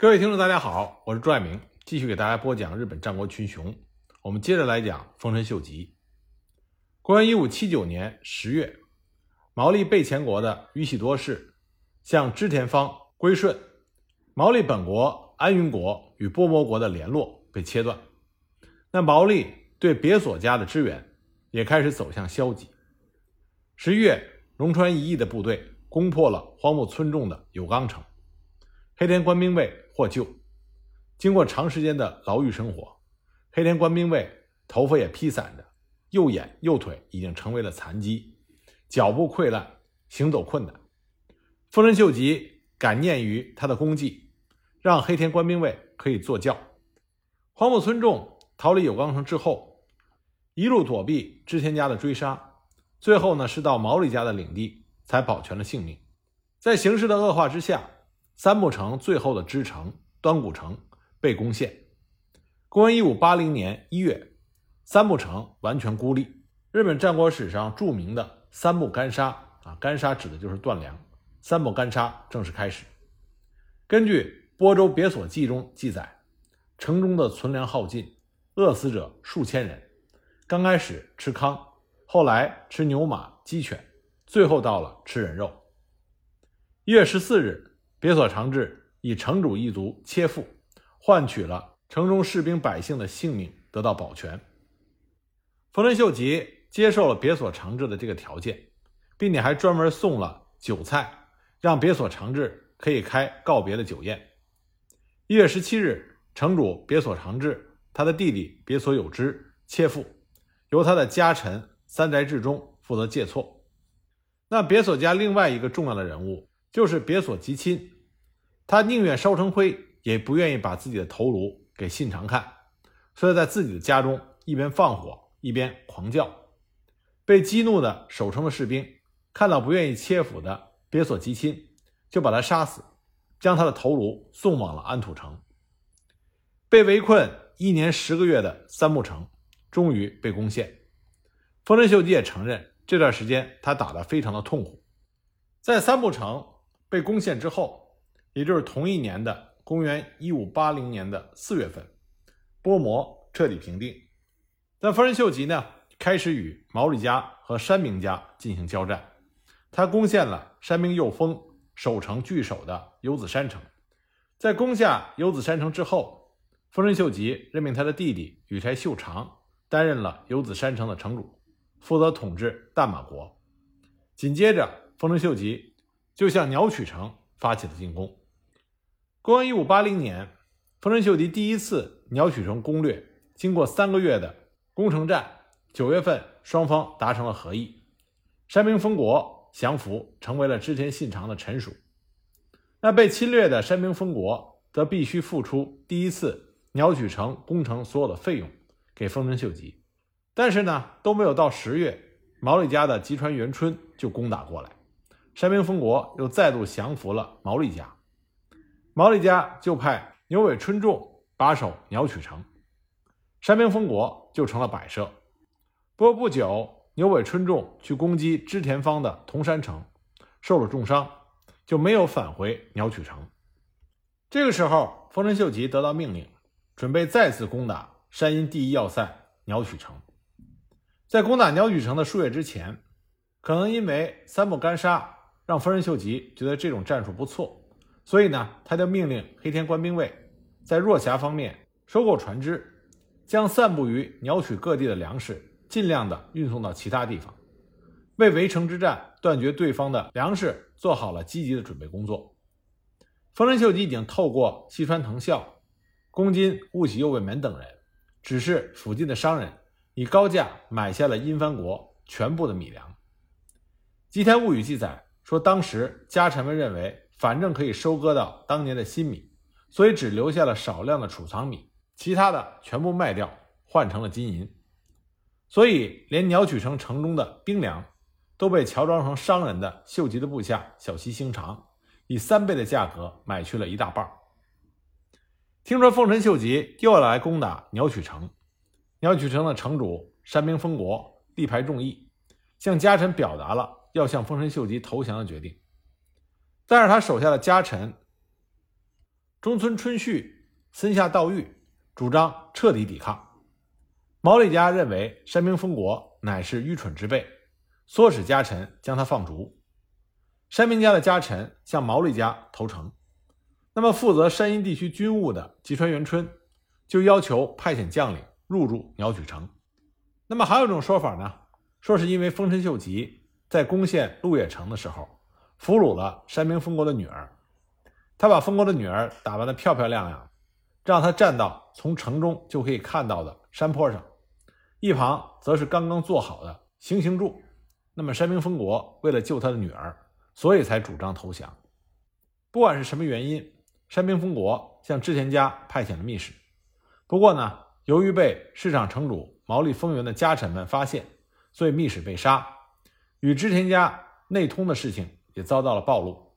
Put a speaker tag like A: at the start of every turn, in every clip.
A: 各位听众，大家好，我是朱爱明，继续给大家播讲日本战国群雄。我们接着来讲丰臣秀吉。公元一五七九年十月，毛利备前国的宇喜多氏向织田方归顺，毛利本国安云国与波摩国的联络被切断。那毛利对别所家的支援也开始走向消极。十一月，龙川一义的部队攻破了荒木村重的有冈城。黑田官兵卫获救，经过长时间的牢狱生活，黑田官兵卫头发也披散着，右眼右腿已经成为了残疾，脚部溃烂，行走困难。丰臣秀吉感念于他的功绩，让黑田官兵卫可以坐轿。荒木村重逃离有冈城之后，一路躲避织田家的追杀，最后呢是到毛利家的领地才保全了性命。在形势的恶化之下。三木城最后的支城端古城被攻陷。公元一五八零年一月，三木城完全孤立。日本战国史上著名的三木干杀啊，干杀指的就是断粮。三木干杀正式开始。根据《播州别所记》中记载，城中的存粮耗尽，饿死者数千人。刚开始吃糠，后来吃牛马鸡犬，最后到了吃人肉。一月十四日。别所长治以城主一族切腹，换取了城中士兵百姓的性命得到保全。丰臣秀吉接受了别所长治的这个条件，并且还专门送了酒菜，让别所长治可以开告别的酒宴。一月十七日，城主别所长治他的弟弟别所有之切腹，由他的家臣三宅治中负责借错。那别所家另外一个重要的人物。就是别所吉亲，他宁愿烧成灰，也不愿意把自己的头颅给信长看，所以在自己的家中一边放火一边狂叫。被激怒的守城的士兵看到不愿意切腹的别所吉亲，就把他杀死，将他的头颅送往了安土城。被围困一年十个月的三木城终于被攻陷。丰臣秀吉也承认，这段时间他打得非常的痛苦，在三木城。被攻陷之后，也就是同一年的公元一五八零年的四月份，波摩彻底平定。但丰臣秀吉呢，开始与毛利家和山明家进行交战。他攻陷了山明右峰守城据守的有子山城。在攻下有子山城之后，丰臣秀吉任命他的弟弟羽柴秀长担任了有子山城的城主，负责统治大马国。紧接着，丰臣秀吉。就向鸟取城发起了进攻。公元一五八零年，丰臣秀吉第一次鸟取城攻略，经过三个月的攻城战，九月份双方达成了和议，山明丰国降服，成为了织田信长的臣属。那被侵略的山明丰国则必须付出第一次鸟取城攻城所有的费用给丰臣秀吉。但是呢，都没有到十月，毛利家的吉川元春就攻打过来。山明丰国又再度降服了毛利家，毛利家就派牛尾春重把守鸟取城，山明丰国就成了摆设。不过不久，牛尾春重去攻击织田方的铜山城，受了重伤，就没有返回鸟取城。这个时候，丰臣秀吉得到命令，准备再次攻打山阴第一要塞鸟取城。在攻打鸟取城的数月之前，可能因为三木干沙。让丰臣秀吉觉得这种战术不错，所以呢，他就命令黑田官兵卫在若狭方面收购船只，将散布于鸟取各地的粮食尽量的运送到其他地方，为围城之战断绝对方的粮食做好了积极的准备工作。丰臣秀吉已经透过西川藤孝、宫津雾喜右卫门等人，指示附近的商人以高价买下了因幡国全部的米粮。吉田物语记载。说当时家臣们认为，反正可以收割到当年的新米，所以只留下了少量的储藏米，其他的全部卖掉换成了金银。所以连鸟取城城中的兵粮都被乔装成商人的秀吉的部下小西兴长以三倍的价格买去了一大半。听说丰臣秀吉又要来攻打鸟取城，鸟取城的城主山明丰国力排众议，向家臣表达了。要向丰臣秀吉投降的决定，但是他手下的家臣中村春绪、森下道育主张彻底抵抗。毛利家认为山兵丰国乃是愚蠢之辈，唆使家臣将他放逐。山兵家的家臣向毛利家投诚。那么，负责山阴地区军务的吉川元春就要求派遣将领入驻鸟取城。那么，还有一种说法呢，说是因为丰臣秀吉在攻陷鹿野城的时候，俘虏了山明丰国的女儿，他把丰国的女儿打扮得漂漂亮亮，让她站到从城中就可以看到的山坡上，一旁则是刚刚做好的行刑柱。那么，山明丰国为了救他的女儿，所以才主张投降。不管是什么原因。山明丰国向织田家派遣了密使，不过呢，由于被市场城主毛利丰元的家臣们发现，所以密使被杀，与织田家内通的事情也遭到了暴露，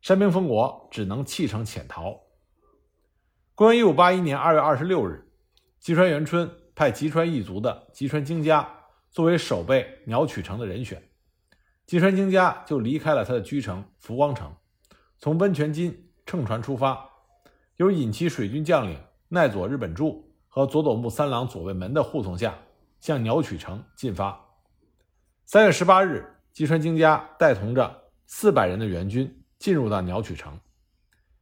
A: 山兵丰国只能弃城潜逃。公元一五八一年二月二十六日，吉川元春派吉川一族的吉川京家作为守备鸟取城的人选，吉川京家就离开了他的居城福光城，从温泉津。乘船出发，由引旗水军将领奈佐日本助和佐佐木三郎左卫门的护送下，向鸟取城进发。三月十八日，吉川京家带同着四百人的援军进入到鸟取城。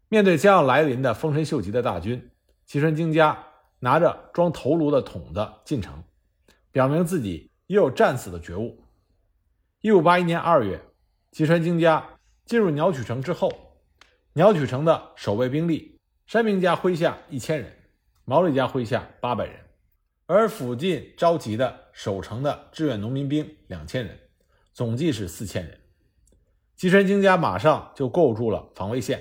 A: 面对将要来临的丰臣秀吉的大军，吉川京家拿着装头颅的桶子进城，表明自己也有战死的觉悟。一五八一年二月，吉川京家进入鸟取城之后。鸟取城的守卫兵力，山兵家麾下一千人，毛利家麾下八百人，而附近召集的守城的志愿农民兵两千人，总计是四千人。吉川京家马上就构筑了防卫线，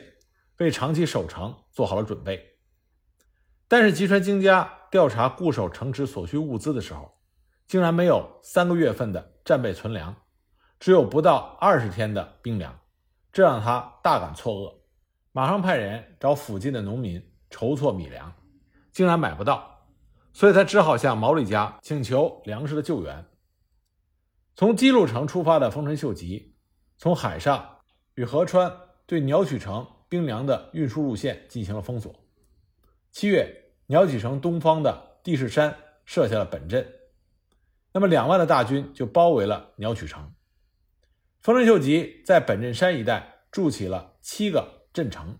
A: 为长期守城做好了准备。但是吉川京家调查固守城池所需物资的时候，竟然没有三个月份的战备存粮，只有不到二十天的兵粮，这让他大感错愕。马上派人找附近的农民筹措米粮，竟然买不到，所以他只好向毛利家请求粮食的救援。从基路城出发的丰臣秀吉，从海上与河川对鸟取城兵粮的运输路线进行了封锁。七月，鸟取城东方的地势山设下了本阵，那么两万的大军就包围了鸟取城。丰臣秀吉在本阵山一带筑起了七个。镇城，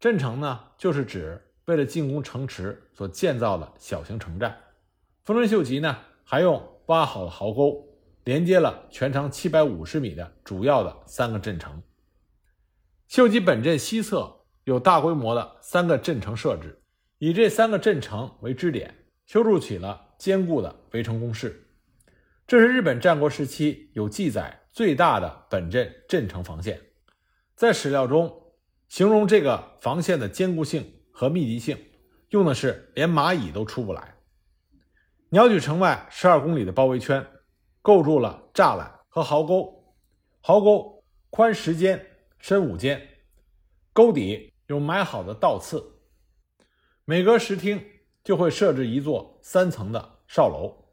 A: 镇城呢，就是指为了进攻城池所建造的小型城寨。丰臣秀吉呢，还用挖好的壕沟连接了全长七百五十米的主要的三个镇城。秀吉本镇西侧有大规模的三个镇城设置，以这三个镇城为支点，修筑起了坚固的围城工事。这是日本战国时期有记载最大的本镇镇城防线，在史料中。形容这个防线的坚固性和密集性，用的是连蚂蚁都出不来。鸟取城外十二公里的包围圈，构筑了栅栏和壕沟，壕沟宽十间，深五间，沟底有埋好的倒刺，每隔十厅就会设置一座三层的哨楼，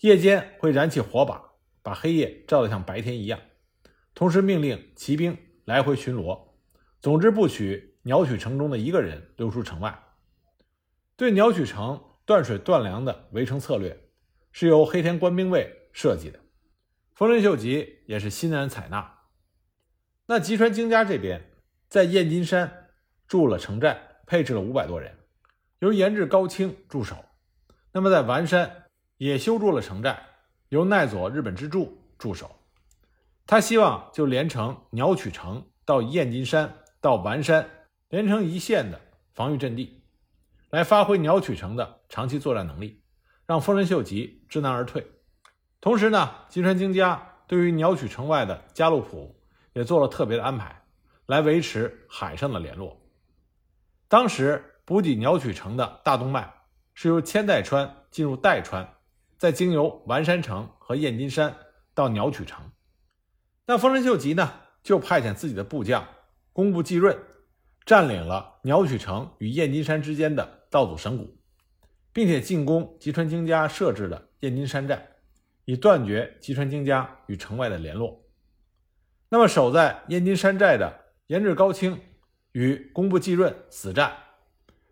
A: 夜间会燃起火把，把黑夜照得像白天一样，同时命令骑兵来回巡逻。总之，不许鸟取城中的一个人溜出城外。对鸟取城断水断粮的围城策略，是由黑田官兵卫设计的。丰臣秀吉也是欣然采纳。那吉川京家这边，在燕金山筑了城寨，配置了五百多人，由岩治高清驻守。那么在丸山也修筑了城寨，由奈佐日本之助驻守。他希望就连城鸟取城到燕金山。到丸山连成一线的防御阵地，来发挥鸟取城的长期作战能力，让丰臣秀吉知难而退。同时呢，吉川京家对于鸟取城外的加路浦也做了特别的安排，来维持海上的联络。当时补给鸟取城的大动脉是由千代川进入代川，再经由丸山城和燕金山到鸟取城。那丰臣秀吉呢，就派遣自己的部将。工部继润占领了鸟取城与燕金山之间的道祖神谷，并且进攻吉川京家设置的燕金山寨，以断绝吉川京家与城外的联络。那么守在燕金山寨的岩治高清与工部季润死战，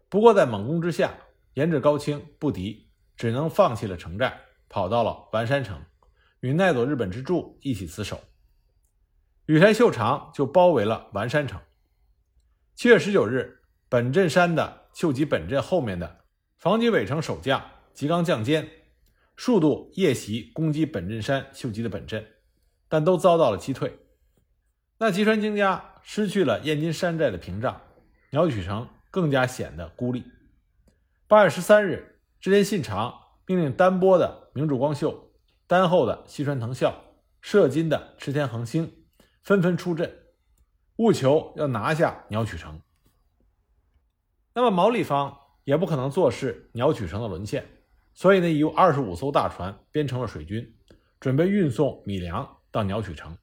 A: 不过在猛攻之下，颜志高清不敌，只能放弃了城寨，跑到了丸山城，与奈佐日本之助一起死守。羽柴秀长就包围了丸山城。七月十九日，本镇山的秀吉本镇后面的防己尾城守将吉冈将坚，数度夜袭攻击本镇山秀吉的本镇，但都遭到了击退。那吉川京家失去了燕金山寨的屏障，鸟取城更加显得孤立。八月十三日，织田信长命令丹波的明主光秀、丹后的西川藤孝、射津的池田恒星纷纷出阵。务求要拿下鸟取城，那么毛利方也不可能坐视鸟取城的沦陷，所以呢，以二十五艘大船编成了水军，准备运送米粮到鸟取城。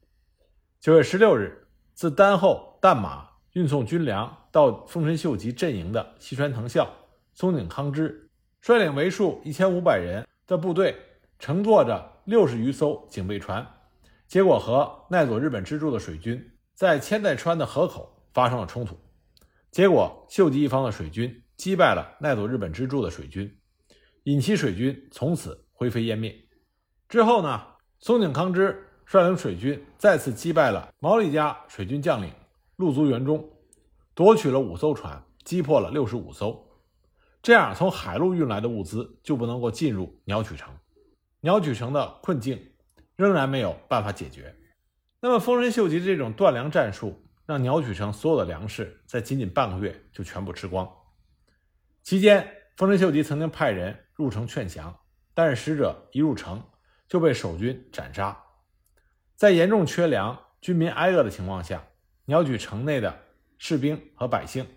A: 九月十六日，自丹后淡马运送军粮到丰臣秀吉阵营的西川藤孝、松井康之，率领为数一千五百人的部队，乘坐着六十余艘警备船，结果和奈佐日本支柱的水军。在千代川的河口发生了冲突，结果秀吉一方的水军击败了奈佐日本支柱的水军，引起水军从此灰飞烟灭。之后呢，松井康之率领水军再次击败了毛利家水军将领陆足元忠，夺取了五艘船，击破了六十五艘。这样，从海路运来的物资就不能够进入鸟取城，鸟取城的困境仍然没有办法解决。那么，丰臣秀吉的这种断粮战术，让鸟取城所有的粮食在仅仅半个月就全部吃光。期间，丰臣秀吉曾经派人入城劝降，但是使者一入城就被守军斩杀。在严重缺粮、军民挨饿的情况下，鸟取城内的士兵和百姓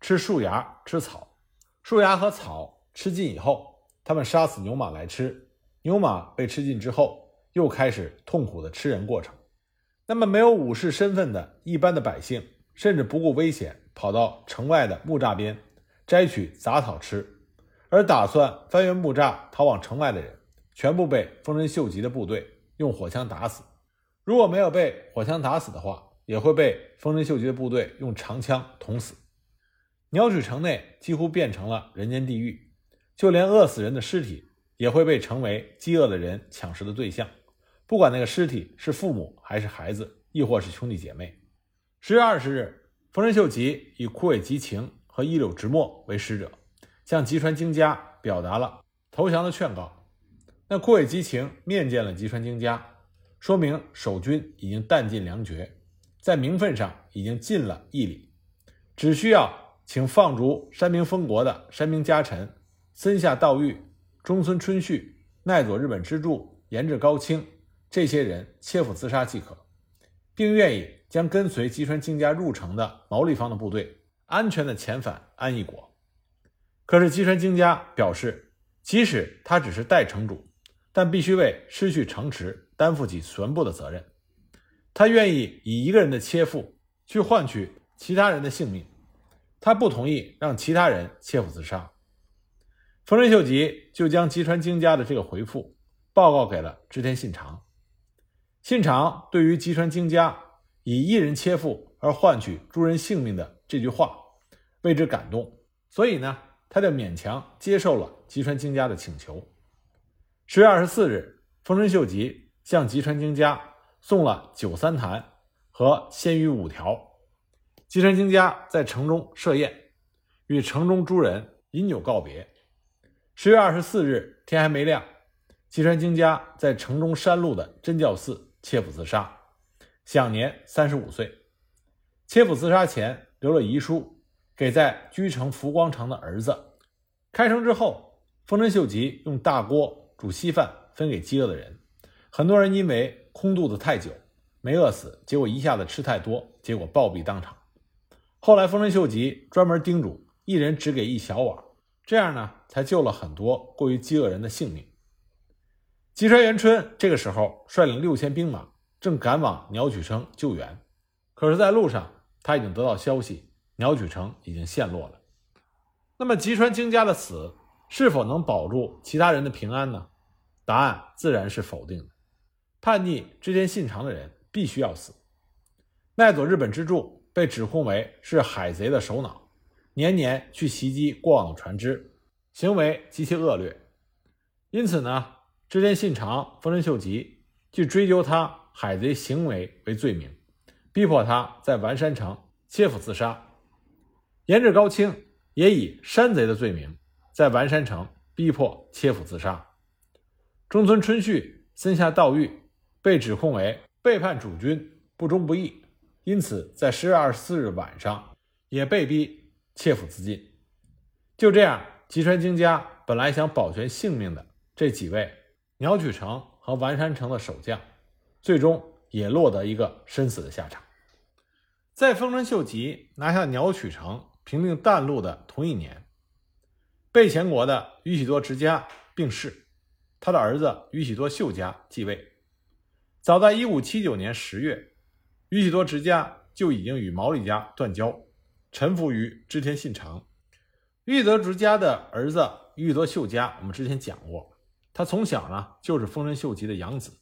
A: 吃树芽、吃草，树芽和草吃尽以后，他们杀死牛马来吃，牛马被吃尽之后，又开始痛苦的吃人过程。那么，没有武士身份的一般的百姓，甚至不顾危险跑到城外的木栅边摘取杂草吃；而打算翻越木栅逃往城外的人，全部被丰臣秀吉的部队用火枪打死。如果没有被火枪打死的话，也会被丰臣秀吉的部队用长枪捅死。鸟取城内几乎变成了人间地狱，就连饿死人的尸体也会被成为饥饿的人抢食的对象。不管那个尸体是父母还是孩子，亦或是兄弟姐妹。十月二十日，丰臣秀吉以枯尾吉晴和一柳直墨为使者，向吉川京家表达了投降的劝告。那枯尾吉晴面见了吉川京家，说明守军已经弹尽粮绝，在名分上已经尽了义理，只需要请放逐山明丰国的山明家臣森下道玉、中村春绪、奈佐日本支柱岩治高清。这些人切腹自杀即可，并愿意将跟随吉川京家入城的毛利方的部队安全的遣返安义国。可是吉川京家表示，即使他只是代城主，但必须为失去城池担负起全部的责任。他愿意以一个人的切腹去换取其他人的性命，他不同意让其他人切腹自杀。丰臣秀吉就将吉川京家的这个回复报告给了织田信长。信长对于吉川京家以一人切腹而换取诸人性命的这句话为之感动，所以呢，他就勉强接受了吉川京家的请求。十月二十四日，丰臣秀吉向吉川京家送了九三坛和鲜鱼五条。吉川京家在城中设宴，与城中诸人饮酒告别。十月二十四日，天还没亮，吉川京家在城中山路的真教寺。切腹自杀，享年三十五岁。切腹自杀前留了遗书，给在居城福光城的儿子。开城之后，丰臣秀吉用大锅煮稀饭分给饥饿的人。很多人因为空肚子太久没饿死，结果一下子吃太多，结果暴毙当场。后来丰臣秀吉专门叮嘱，一人只给一小碗，这样呢才救了很多过于饥饿人的性命。吉川元春这个时候率领六千兵马，正赶往鸟取城救援。可是，在路上他已经得到消息，鸟取城已经陷落了。那么，吉川京家的死是否能保住其他人的平安呢？答案自然是否定的。叛逆织田信长的人必须要死。奈佐日本之助被指控为是海贼的。首脑，年年去袭击过往的船只，行为极其恶劣。因此呢，织田信长、丰臣秀吉去追究他海贼行为为罪名，逼迫他在丸山城切腹自杀。岩治高清也以山贼的罪名，在丸山城逼迫切腹自杀。中村春旭森下道玉被指控为背叛主君、不忠不义，因此在十月二十四日晚上也被逼切腹自尽。就这样，吉川京家本来想保全性命的这几位鸟取城和丸山城的守将，最终也落得一个身死的下场。在丰臣秀吉拿下鸟取城。平定淡路的同一年，备前国的宇喜多直家病逝，他的儿子宇喜多秀家继位。早在1579年10月，宇喜多直家就已经与毛利家断交，臣服于织田信长。宇喜多直家的儿子宇喜多秀家，我们之前讲过，他从小呢就是丰臣秀吉的养子，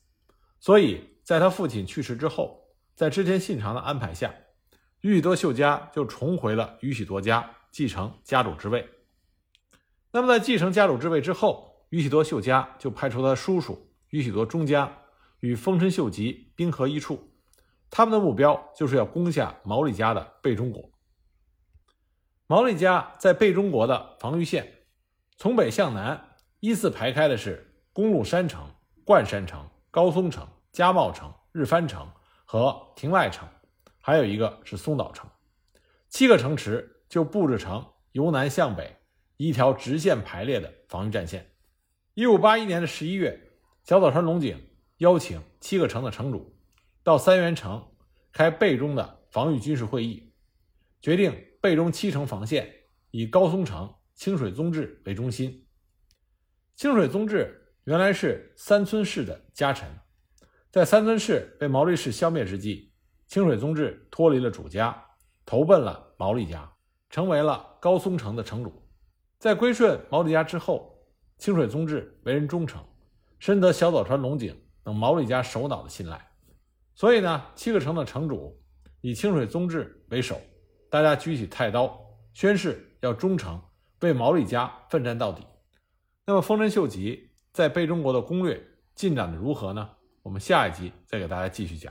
A: 所以在他父亲去世之后，在织田信长的安排下。宇喜多秀家就重回了宇喜多家，继承家主之位。那么，在继承家主之位之后，宇喜多秀家就派出他叔叔宇喜多忠家与丰臣秀吉兵合一处，他们的目标就是要攻下毛利家的备中国。毛利家在备中国的防御线，从北向南依次排开的是公路山城、冠山城、高松城、加茂城、日番城和庭赖城。还有一个是松岛城，七个城池就布置成由南向北一条直线排列的防御战线。一五八一年的十一月，小早川龙井邀请七个城的城主到三原城开备中的防御军事会议，决定备中七城防线以高松城、清水宗治为中心。清水宗治原来是三村氏的家臣，在三村氏被毛利氏消灭之际。清水宗治脱离了主家，投奔了毛利家，成为了高松城的城主。在归顺毛利家之后，清水宗治为人忠诚，深得小早川龙井等毛利家首脑的信赖。所以呢，七个城的城主以清水宗治为首，大家举起太刀，宣誓要忠诚，为毛利家奋战到底。那么，丰臣秀吉在被中国的攻略进展的如何呢？我们下一集再给大家继续讲。